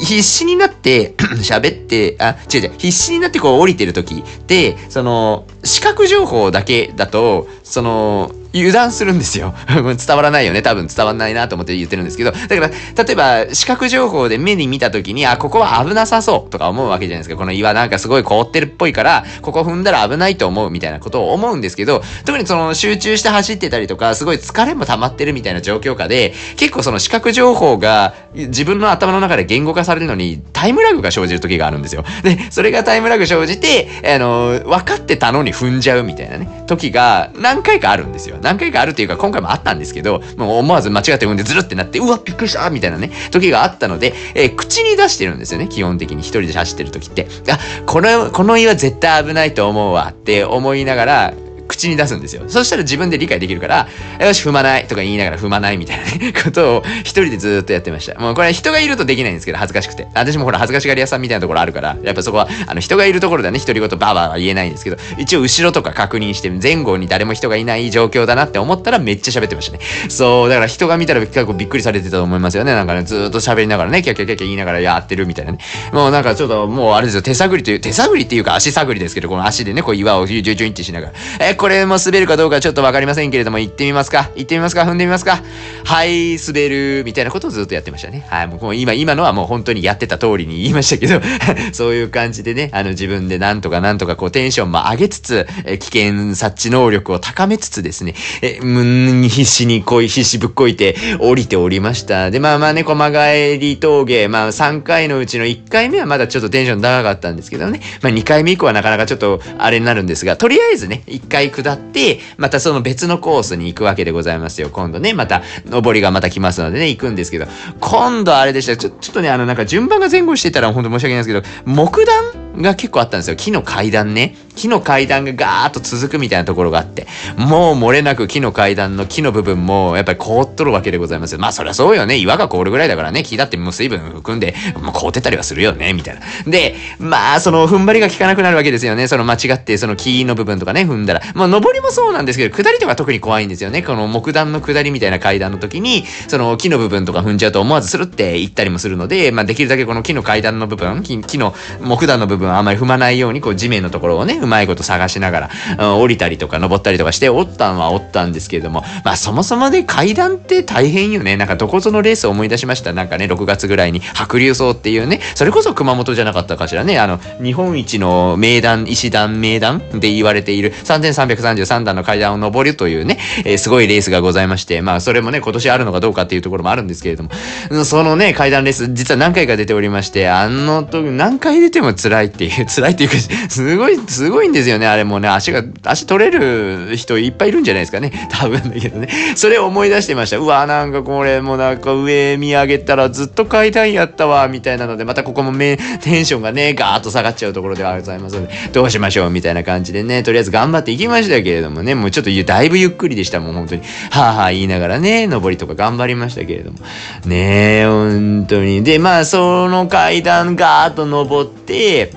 必死になって 喋って、あ、違う違う、必死になってこう降りてる時って、その、視覚情報だけだと、その、油断するんですよ。伝わらないよね。多分伝わらないなと思って言ってるんですけど。だから、例えば、視覚情報で目に見た時に、あ、ここは危なさそうとか思うわけじゃないですか。この岩なんかすごい凍ってるっぽいから、ここ踏んだら危ないと思うみたいなことを思うんですけど、特にその集中して走ってたりとか、すごい疲れも溜まってるみたいな状況下で、結構その視覚情報が自分の頭の中で言語化されるのにタイムラグが生じる時があるんですよ。で、それがタイムラグ生じて、あの、分かってたのに踏んじゃうみたいなね、時が何回かあるんですよ。何回かあるというか、今回もあったんですけど、もう思わず間違って踏んでズルってなって、うわ、びっくりしたみたいなね、時があったので、えー、口に出してるんですよね、基本的に一人で走ってる時って。あ、この、この岩絶対危ないと思うわって思いながら、口に出すんですよ。そしたら自分で理解できるから、よし、踏まないとか言いながら踏まないみたいなね、ことを一人でずっとやってました。もうこれ人がいるとできないんですけど、恥ずかしくて。私もほら恥ずかしがり屋さんみたいなところあるから、やっぱそこは、あの人がいるところではね、独り言バーバーは言えないんですけど、一応後ろとか確認して、前後に誰も人がいない状況だなって思ったらめっちゃ喋ってましたね。そう、だから人が見たら結構びっくりされてたと思いますよね。なんかね、ずっと喋りながらね、キャキャキャキャ言いながらやってるみたいなね。もうなんかちょっともうあれですよ、手探りという、手探りっていうか足探りですけど、この足でね、こう岩をジュジュジュンってしながら、えこれも滑るかどうかちょっとわかりませんけれども、行ってみますか。行ってみますか。踏んでみますか。はい、滑る、みたいなことをずっとやってましたね。はい、もう今、今のはもう本当にやってた通りに言いましたけど。そういう感じでね、あの自分でなんとかなんとかこうテンションも上げつつ、え危険察知能力を高めつつですね、え、むん、必死にこい、必死ぶっこいて降りておりました。で、まあまあね、駒帰り峠、まあ3回のうちの1回目はまだちょっとテンション高かったんですけどね、まあ2回目以降はなかなかちょっとあれになるんですが、とりあえずね、1回下って、またその別のコースに行くわけでございますよ。今度ね、また、登りがまた来ますのでね、行くんですけど、今度あれでした。ちょ、ちょっとね、あの、なんか順番が前後してたら本当申し訳ないんですけど、木段が結構あったんですよ。木の階段ね。木の階段がガーッと続くみたいなところがあって、もう漏れなく木の階段の木の部分もやっぱり凍っとるわけでございますよ。まあそりゃそうよね。岩が凍るぐらいだからね、木だってもう水分含んで、もう凍ってたりはするよね、みたいな。で、まあその踏ん張りが効かなくなるわけですよね。その間違ってその木の部分とかね、踏んだら。まあ登りもそうなんですけど、下りとか特に怖いんですよね。この木段の下りみたいな階段の時に、その木の部分とか踏んじゃうと思わずスルって行ったりもするので、まあできるだけこの木の階段の部分、木の木段の部分はあまり踏まないように、こう地面のところをね、うまいこと探しながら、うん、降りたりとか登ったりとかしておったんはおったんですけれども、まあそもそもで階段って大変よね。なんかどこぞのレースを思い出しました。なんかね、6月ぐらいに白竜荘っていうね、それこそ熊本じゃなかったかしらね、あの、日本一の名段、石段、名段で言われている333段の階段を登るというね、えー、すごいレースがございまして、まあそれもね、今年あるのかどうかっていうところもあるんですけれども、そのね、階段レース、実は何回か出ておりまして、あの時、何回出ても辛いっていう、辛いっていうか、すごい、すごいんですよね、あれもね、足が、足取れる人いっぱいいるんじゃないですかね。多分だけどね。それを思い出してました。うわ、なんかこれもなんか上見上げたらずっと階段やったわ、みたいなので、またここもテンションがね、ガーッと下がっちゃうところではございますので、どうしましょうみたいな感じでね、とりあえず頑張っていきまましたけれどもね、もうちょっとだいぶゆっくりでした。もう本当に、はあはあ言いながらね、登りとか頑張りましたけれども。ねえ、本当に。で、まあ、その階段ガーッと登って、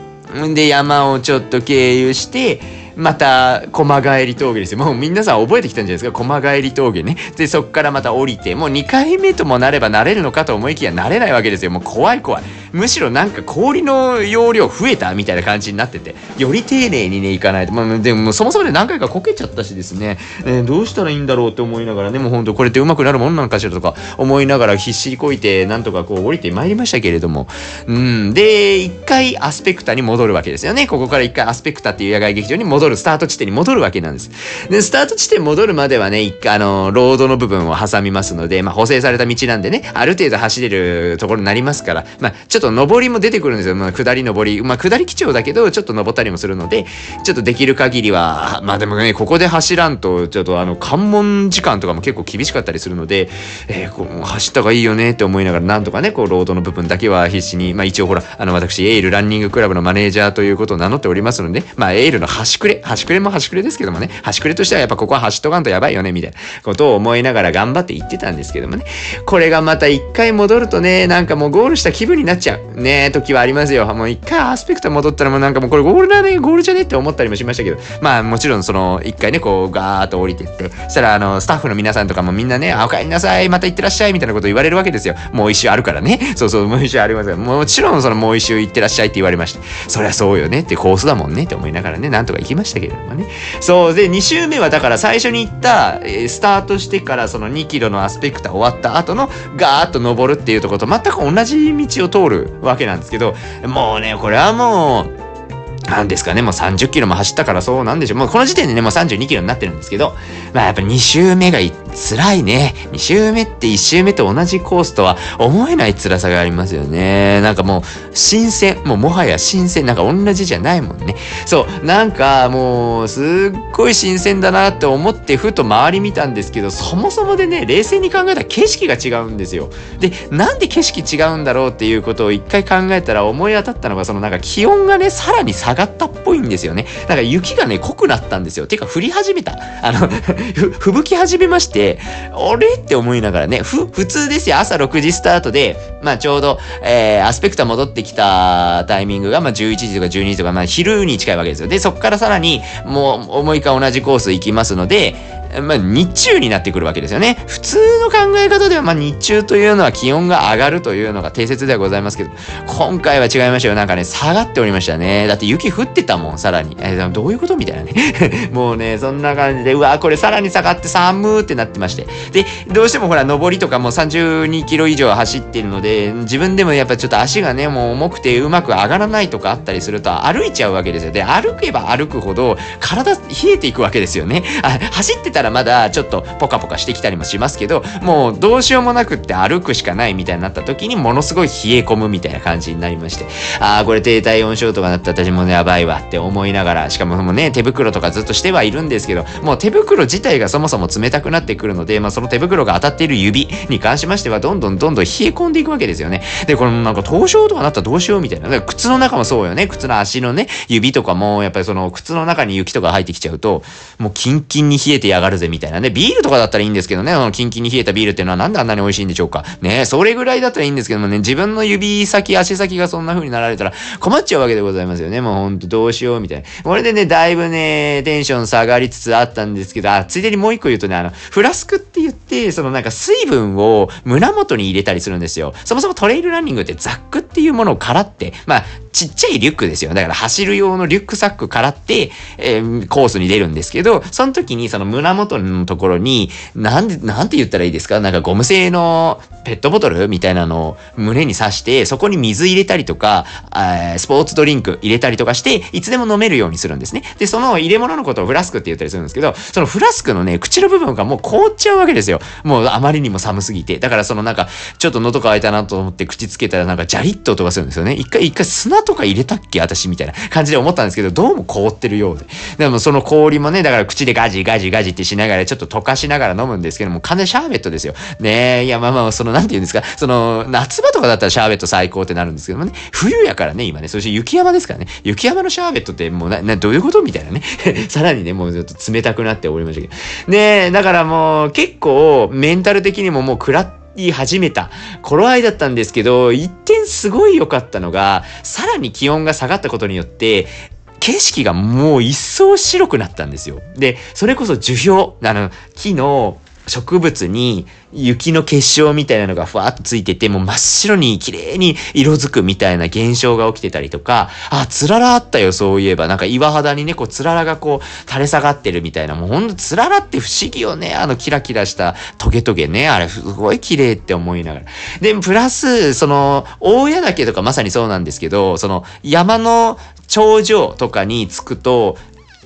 で、山をちょっと経由して、また駒帰り峠ですよ。もう皆さん覚えてきたんじゃないですか？駒帰り峠ね。でそこからまた降りてもう2回目ともなればなれるのかと思いきやなれないわけですよ。もう怖い怖い。むしろなんか氷の容量増えたみたいな感じになってて。より丁寧にねいかないと、まあ、でもそもそもで何回かこけちゃったしですね、えー、どうしたらいいんだろうって思いながらね。もうほんとこれってうまくなるもんなのかしらとか思いながら必死にこいてなんとかこう降りてまいりましたけれども。うん。で一回アスペクタに戻るわけですよね。ここから一回アスペクタっていう野外劇場に戻るスタート地点に戻るわけなんですでスタート地点戻るまではね一回あのロードの部分を挟みますので、まあ、補正された道なんでねある程度走れるところになりますからまあちょっと上りも出てくるんですよ。まあ、下り上り。まあ、下り基調だけど、ちょっと登ったりもするので、ちょっとできる限りは、まあでもね、ここで走らんと、ちょっとあの、関門時間とかも結構厳しかったりするので、えー、こう走った方がいいよねって思いながら、なんとかね、こう、ロードの部分だけは必死に、まあ一応ほら、あの、私、エイルランニングクラブのマネージャーということを名乗っておりますので、まあ、エイルの端くれ、端くれも端くれですけどもね、端くれとしてはやっぱここは走っとかんとやばいよね、みたいなことを思いながら頑張って言ってたんですけどもね、これがまた一回戻るとね、なんかもうゴールした気分になっちゃう。ね、時はありますよ。もう一回アスペクト戻ったらもうなんかもうこれゴールだね、ゴールじゃねって思ったりもしましたけど、まあもちろんその一回ね、こうガーッと降りてって、そしたらあのスタッフの皆さんとかもみんなね、あ、お帰りなさい、また行ってらっしゃいみたいなこと言われるわけですよ。もう一周あるからね。そうそう、もう一周ありますから。もちろんそのもう一周行ってらっしゃいって言われました。そりゃそうよねってコースだもんねって思いながらね、なんとか行きまましたけれどもね。そう、で、2周目はだから最初に行った、え、スタートしてからその2キロのアスペクター終わった後のガーッと登るっていうとこと全く同じ道を通るわけなんですけど、もうね、これはもう、なんですかね、もう30キロも走ったからそうなんでしょう。もうこの時点でね、もう32キロになってるんですけど、まあやっぱ2周目が辛いね。2周目って1周目と同じコースとは思えない辛さがありますよね。なんかもう、新鮮。もうもはや新鮮。なんか同じじゃないもんね。そう。なんかもう、すっごい新鮮だなって思ってふと周り見たんですけど、そもそもでね、冷静に考えたら景色が違うんですよ。で、なんで景色違うんだろうっていうことを一回考えたら思い当たったのが、そのなんか気温がね、さらに下がったっぽいんですよね。なんか雪がね、濃くなったんですよ。てか降り始めた。あの 吹雪き始めまして、あれ？って思いながらね、ふ、普通ですよ。朝6時スタートで、まあちょうど、えー、アスペクタ戻ってきたタイミングが、まあ11時とか12時とか、まあ昼に近いわけですよ。で、そこからさらに、もう思いか同じコース行きますので、まあ、日中になってくるわけですよね。普通の考え方では、まあ、日中というのは気温が上がるというのが定説ではございますけど、今回は違いましたよ。なんかね、下がっておりましたね。だって雪降ってたもん、さらに。えー、どういうことみたいなね。もうね、そんな感じで、うわ、これさらに下がって寒ーってなってまして。で、どうしてもほら、上りとかも32キロ以上走ってるので、自分でもやっぱちょっと足がね、もう重くてうまく上がらないとかあったりすると、歩いちゃうわけですよ。で、歩けば歩くほど、体冷えていくわけですよね。あ走ってたらまだちょっとポカポカしてきたりもしますけど、もうどうしようもなくって歩くしかないみたいになった時にものすごい冷え込むみたいな感じになりまして、ああ、これ低体温症とかなったら私も、やばいわって思いながら、しかももうね、手袋とかずっとしてはいるんですけど、もう手袋自体がそもそも冷たくなってくるので、まあその手袋が当たっている指に関しましては、どんどんどんどん冷え込んでいくわけですよね。で、このなんか凍傷とかなったらどうしようみたいな。だか靴の中もそうよね。靴の足のね、指とかも、やっぱりその靴の中に雪とか入ってきちゃうと、もうキンキンに冷えてやがるるぜみたいなね。ビールとかだったらいいんですけどね、あの、キンキンに冷えたビールっていうのはなんであんなに美味しいんでしょうか。ねそれぐらいだったらいいんですけどもね、自分の指先、足先がそんな風になられたら困っちゃうわけでございますよね。もうほんとどうしようみたいな。これでね、だいぶね、テンション下がりつつあったんですけど、あ、ついでにもう一個言うとね、あの、フラスクって言って、そのなんか水分を胸元に入れたりするんですよ。そもそもトレイルランニングってザックっていうものをからって、まあ、ちっちゃいリュックですよ。だから走る用のリュックサックからって、えー、コースに出るんですけど、その時にその胸元元のところに、なんで、なんて言ったらいいですか？なんかゴム製のペットボトルみたいなのを胸に刺して、そこに水入れたりとか、スポーツドリンク入れたりとかして、いつでも飲めるようにするんですね。で、その入れ物のことをフラスクって言ったりするんですけど、そのフラスクのね、口の部分がもう凍っちゃうわけですよ。もうあまりにも寒すぎて。だからそのなんか、ちょっと喉乾いたなと思って口つけたらなんかジャリッと音がするんですよね。一回、一回砂とか入れたっけ？私みたいな感じで思ったんですけど、どうも凍ってるようで。でもその氷もね、だから口でガジガジガジってしながらちょっと溶かしながら飲むんですけども、完全シャーベットですよ。ねえ、いやまあまあ、そのなんて言うんですか、その、夏場とかだったらシャーベット最高ってなるんですけどもね、冬やからね、今ね、そして雪山ですからね、雪山のシャーベットってもうな、な、どういうことみたいなね。さらにね、もうちょっと冷たくなっておりましたけど。で、だからもう結構メンタル的にももう食らって、い始めた頃合いだったんですけど、一点すごい良かったのが、さらに気温が下がったことによって、景色がもう一層白くなったんですよ。で、それこそ樹氷、あの、木の植物に雪の結晶みたいなのがふわっとついてて、もう真っ白に綺麗に色づくみたいな現象が起きてたりとか、あ、つららあったよ、そういえば。なんか岩肌にね、こう、つららがこう、垂れ下がってるみたいな、もうほんとつららって不思議よね。あのキラキラしたトゲトゲね。あれ、すごい綺麗って思いながら。で、プラス、その、大谷岳とかまさにそうなんですけど、その、山の頂上とかに着くと、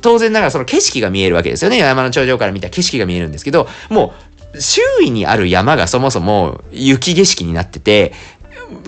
当然ながらその景色が見えるわけですよね。山の頂上から見た景色が見えるんですけど、もう周囲にある山がそもそも雪景色になってて、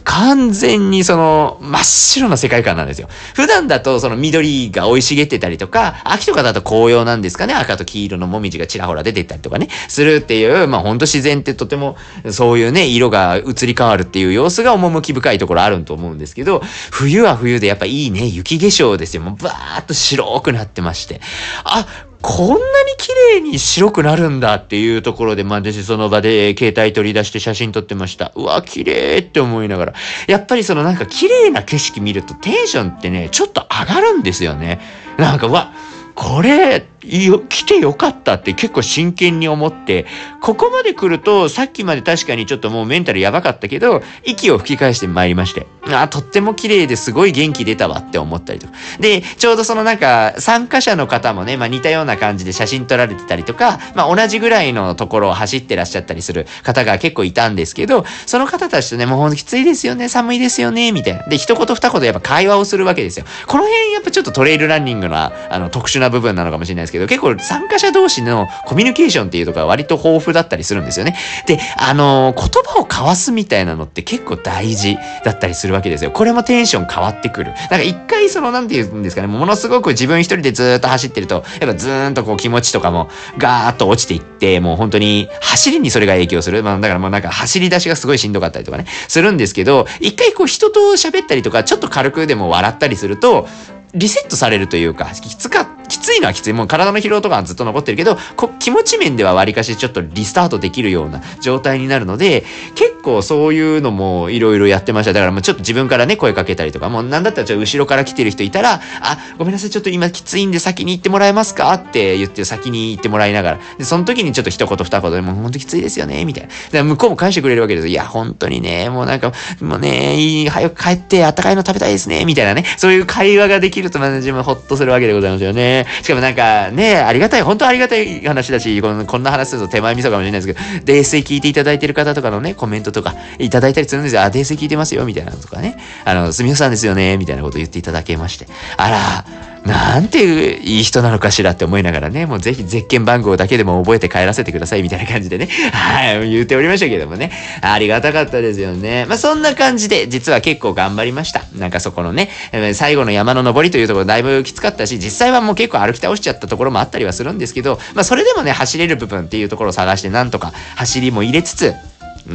完全にその真っ白な世界観なんですよ。普段だとその緑が生い茂ってたりとか、秋とかだと紅葉なんですかね、赤と黄色のもみじがちらほら出てったりとかね、するっていう、まあほんと自然ってとてもそういうね、色が移り変わるっていう様子が趣深いところあると思うんですけど、冬は冬でやっぱいいね、雪化粧ですよ。もうバーっと白くなってまして。あ、こんなに綺麗に白くなるんだっていうところで、まあ私その場で携帯取り出して写真撮ってました。うわ、綺麗って思いながら。やっぱりそのなんか綺麗な景色見るとテンションってね、ちょっと上がるんですよね。なんか、うわ、これ、来てよかったって結構真剣に思って、ここまで来ると、さっきまで確かにちょっともうメンタルやばかったけど、息を吹き返して参りまして、あ、とっても綺麗ですごい元気出たわって思ったりとか。で、ちょうどそのなんか、参加者の方もね、まあ似たような感じで写真撮られてたりとか、まあ同じぐらいのところを走ってらっしゃったりする方が結構いたんですけど、その方たちとね、もうほんときついですよね、寒いですよね、みたいな。で、一言二言やっぱ会話をするわけですよ。この辺やっぱちょっとトレイルランニングのあの特殊な部分なのかもしれないですけど、けど結構参加者同士のコミュニケーションっていうところは割と豊富だったりするんですよね。で、あのー、言葉を交わすみたいなのって結構大事だったりするわけですよ。これもテンション変わってくる。なんか一回その、なんて言うんですかね、ものすごく自分一人でずーっと走ってると、やっぱずーんとこう気持ちとかもガーッと落ちていって、もう本当に走りにそれが影響する。まあだからもうなんか走り出しがすごいしんどかったりとかね、するんですけど、一回こう人と喋ったりとか、ちょっと軽くでも笑ったりすると、リセットされるというか、きつかった、きついのはきつい。もう体の疲労とかはずっと残ってるけど、こ気持ち面では割かしちょっとリスタートできるような状態になるので、結構そういうのもいろいろやってました。だからもうちょっと自分からね、声かけたりとか、もうなんだったらちょっと後ろから来てる人いたら、あ、ごめんなさい、ちょっと今きついんで先に行ってもらえますか？って言って先に行ってもらいながら、で、その時にちょっと一言二言でもうほんときついですよね、みたいな。で、向こうも返してくれるわけですよ。いや、本当にね、もうなんか、もうね、いい、早く帰ってあったかいの食べたいですね、みたいなね。そういう会話ができると、まあ自分ほっとするわけでございますよね。しかもなんかね、ありがたい、本当ありがたい話だし、このこんな話すると手前味噌かもしれないですけど、泥酔聞いていただいてる方とかのね、コメントとかいただいたりするんですよ。あ、泥酔聞いてますよ、みたいなのとかね。あの、すみませんですよね、みたいなこと言っていただけまして。あら、なんていい人なのかしらって思いながらね、もうぜひゼッケン番号だけでも覚えて帰らせてくださいみたいな感じでね、はい、言っておりましたけどもね、ありがたかったですよね。まあそんな感じで、実は結構頑張りました。なんかそこのね、最後の山の登りというところだいぶきつかったし、実際はもう結構歩き倒しちゃったところもあったりはするんですけど、まあそれでもね、走れる部分っていうところを探してなんとか走りも入れつつ、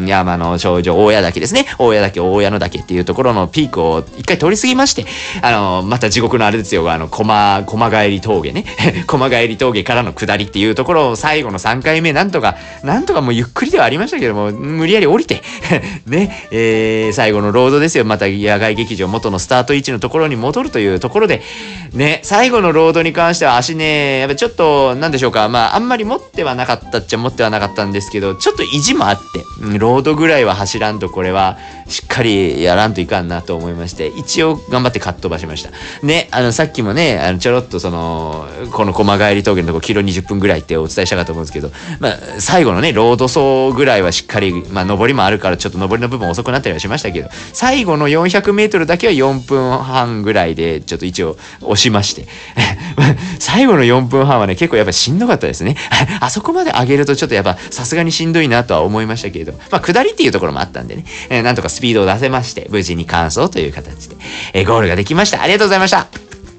山の頂上、大谷岳ですね。大谷岳、大谷の岳っていうところのピークを一回通り過ぎまして、あの、また地獄のあれですよ、あの、駒、駒帰り峠ね。駒帰り峠からの下りっていうところを最後の3回目、なんとか、なんとかもうゆっくりではありましたけども、無理やり降りて。ね、えー、最後のロードですよ。また野外劇場元のスタート位置のところに戻るというところで、ね、最後のロードに関しては足ね、やっぱちょっと、なんでしょうか、まあ、あんまり持ってはなかったっちゃ持ってはなかったんですけど、ちょっと意地もあって、ロードぐらいは走らんとこれはしっかりやらんといかんなと思いまして、一応頑張ってかっ飛ばしました。ね、あの、さっきもね、あの、ちょろっとその、この駒帰り峠のとこキロ20分ぐらいってお伝えしたかと思うんですけど、まあ、最後のね、ロード走ぐらいはしっかり、まあ、上りもあるからちょっと上りの部分遅くなったりはしましたけど、最後の400メートルだけは4分半ぐらいで、ちょっと一応押しまして、最後の4分半はね、結構やっぱしんどかったですね。あそこまで上げるとちょっとやっぱさすがにしんどいなとは思いましたけれど、まあ、下りっていうところもあったんでね、えー、なんとかスピードを出せまして、無事に完走という形で、えー、ゴールができました。ありがとうございました。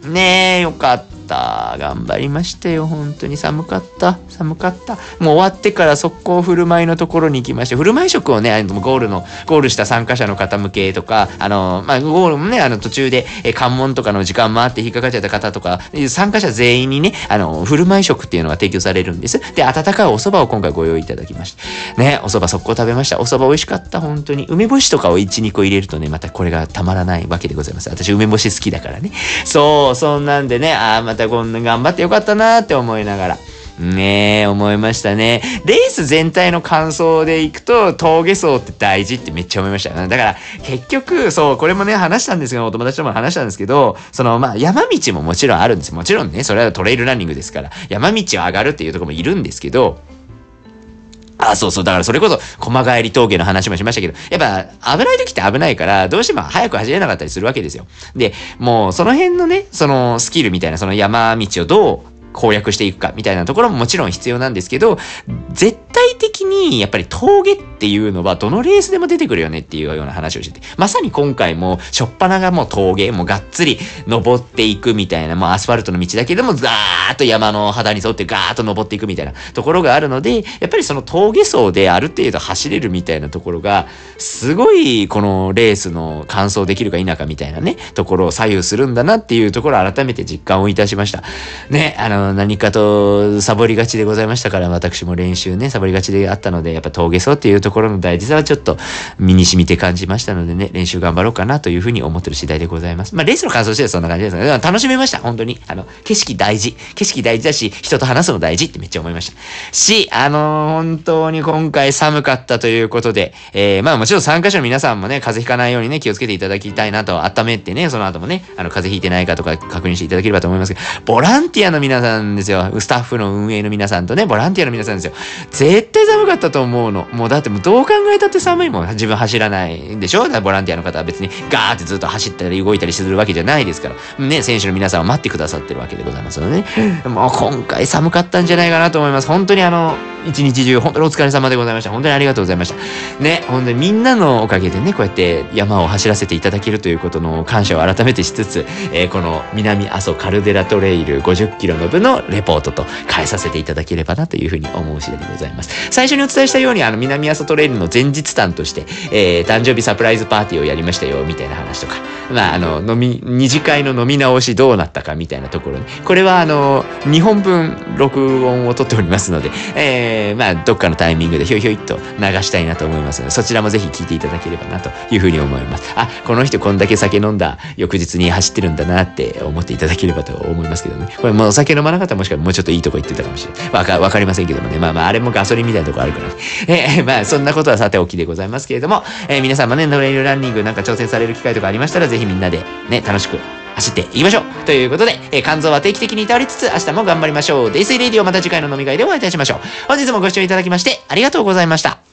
ねえ、よかった。た。頑張りましたよ。本当に寒かった。寒かった。もう終わってから速攻振る舞いのところに行きまして、振る舞い食をね、あのゴールの、ゴールした参加者の方向けとか、あの、まあ、ゴールもね、あの途中で、え関門とかの時間もあって引っかかっちゃった方とか、参加者全員にね、あの、振る舞い食っていうのが提供されるんです。で、温かいお蕎麦を今回ご用意いただきました。ね、お蕎麦速攻食べました。お蕎麦美味しかった、本当に。梅干しとかを1、2個入れるとね、またこれがたまらないわけでございます。私、梅干し好きだからね。そう、そんなんでね、ああ、またこんな頑張ってよかったなって思いながら。ねえ、思いましたね。レース全体の感想でいくと、峠走って大事ってめっちゃ思いました。だから、結局、そう、これもね、話したんですけど、お友達とも話したんですけど、その、まあ、山道ももちろんあるんです。もちろんね、それはトレイルランニングですから、山道を上がるっていうとこもいるんですけど、あ、そうそう。だからそれこそ、駒返り峠の話もしましたけど、やっぱ危ない時って危ないから、どうしても早く走れなかったりするわけですよ。で、もうその辺のね、そのスキルみたいな、その山道をどう攻略していくかみたいなところももちろん必要なんですけど、絶対的にやっぱり峠っていうのはどのレースでも出てくるよねっていうような話をしてて、まさに今回もしょっぱながもう峠、もうがっつり登っていくみたいな、もうアスファルトの道だけでもザーッと山の肌に沿ってガーッと登っていくみたいなところがあるので、やっぱりその峠走である程度走れるみたいなところが、すごいこのレースの完走できるか否かみたいなね、ところを左右するんだなっていうところを改めて実感をいたしました。ね、あの、何かとサボりがちでございましたから、私も練習ね、サボりがちであったので、やっぱ峠走っていうところの大事さはちょっと身に染みて感じましたのでね、練習頑張ろうかなというふうに思ってる次第でございます。まあ、レースの感想としてはそんな感じですね。楽しめました、本当に。あの、景色大事。景色大事だし、人と話すの大事ってめっちゃ思いました。し、あのー、本当に今回寒かったということで、えー、まあもちろん参加者の皆さんもね、風邪ひかないようにね、気をつけていただきたいなと、温めてね、その後もね、あの、風邪ひいてないかとか確認していただければと思いますけど、ボランティアの皆さんんですよ。スタッフの運営の皆さんとね、ボランティアの皆さんですよ。絶対寒かったと思うの。もうだってもうどう考えたって寒いもん。自分走らないんでしょ？だからボランティアの方は別にガーってずっと走ったり動いたりするわけじゃないですから。ね、選手の皆さんを待ってくださってるわけでございますのでね。もう今回寒かったんじゃないかなと思います。本当にあの、一日中、本当にお疲れ様でございました。本当にありがとうございました。ね、本当にみんなのおかげでね、こうやって山を走らせていただけるということの感謝を改めてしつつ、えー、この南阿蘇カルデラトレイル50キロの部のレポートと変えさせていただければなというふうに思う次第でございます。最初にお伝えしたように、あの、南阿蘇トレイルの前日談として、えー、誕生日サプライズパーティーをやりましたよ、みたいな話とか、まあ、あの、飲み、二次会の飲み直しどうなったかみたいなところに、これはあの、2本分録音を取っておりますので、えー、まあ、どっかのタイミングでひょいひょいっと流したいなと思いますので、そちらもぜひ聞いていただければなというふうに思います。あ、この人こんだけ酒飲んだ翌日に走ってるんだなって思っていただければと思いますけどね。これもうお酒飲まなかったらもしかしたらもうちょっといいとこ行ってたかもしれない。わか、わかりませんけどもね。まあまあ、あれもガソリンみたいなとこあるから、ね。えー、まあ、そんなことはさておきでございますけれども、えー、皆さんもね、トレイルランニングなんか挑戦される機会とかありましたら、ぜひみんなでね、楽しく走っていきましょうということで、えー、肝臓は定期的にいたわりつつ、明日も頑張りましょう。デイスイレディオまた次回の飲み会でお会いいたしましょう。本日もご視聴いただきまして、ありがとうございました。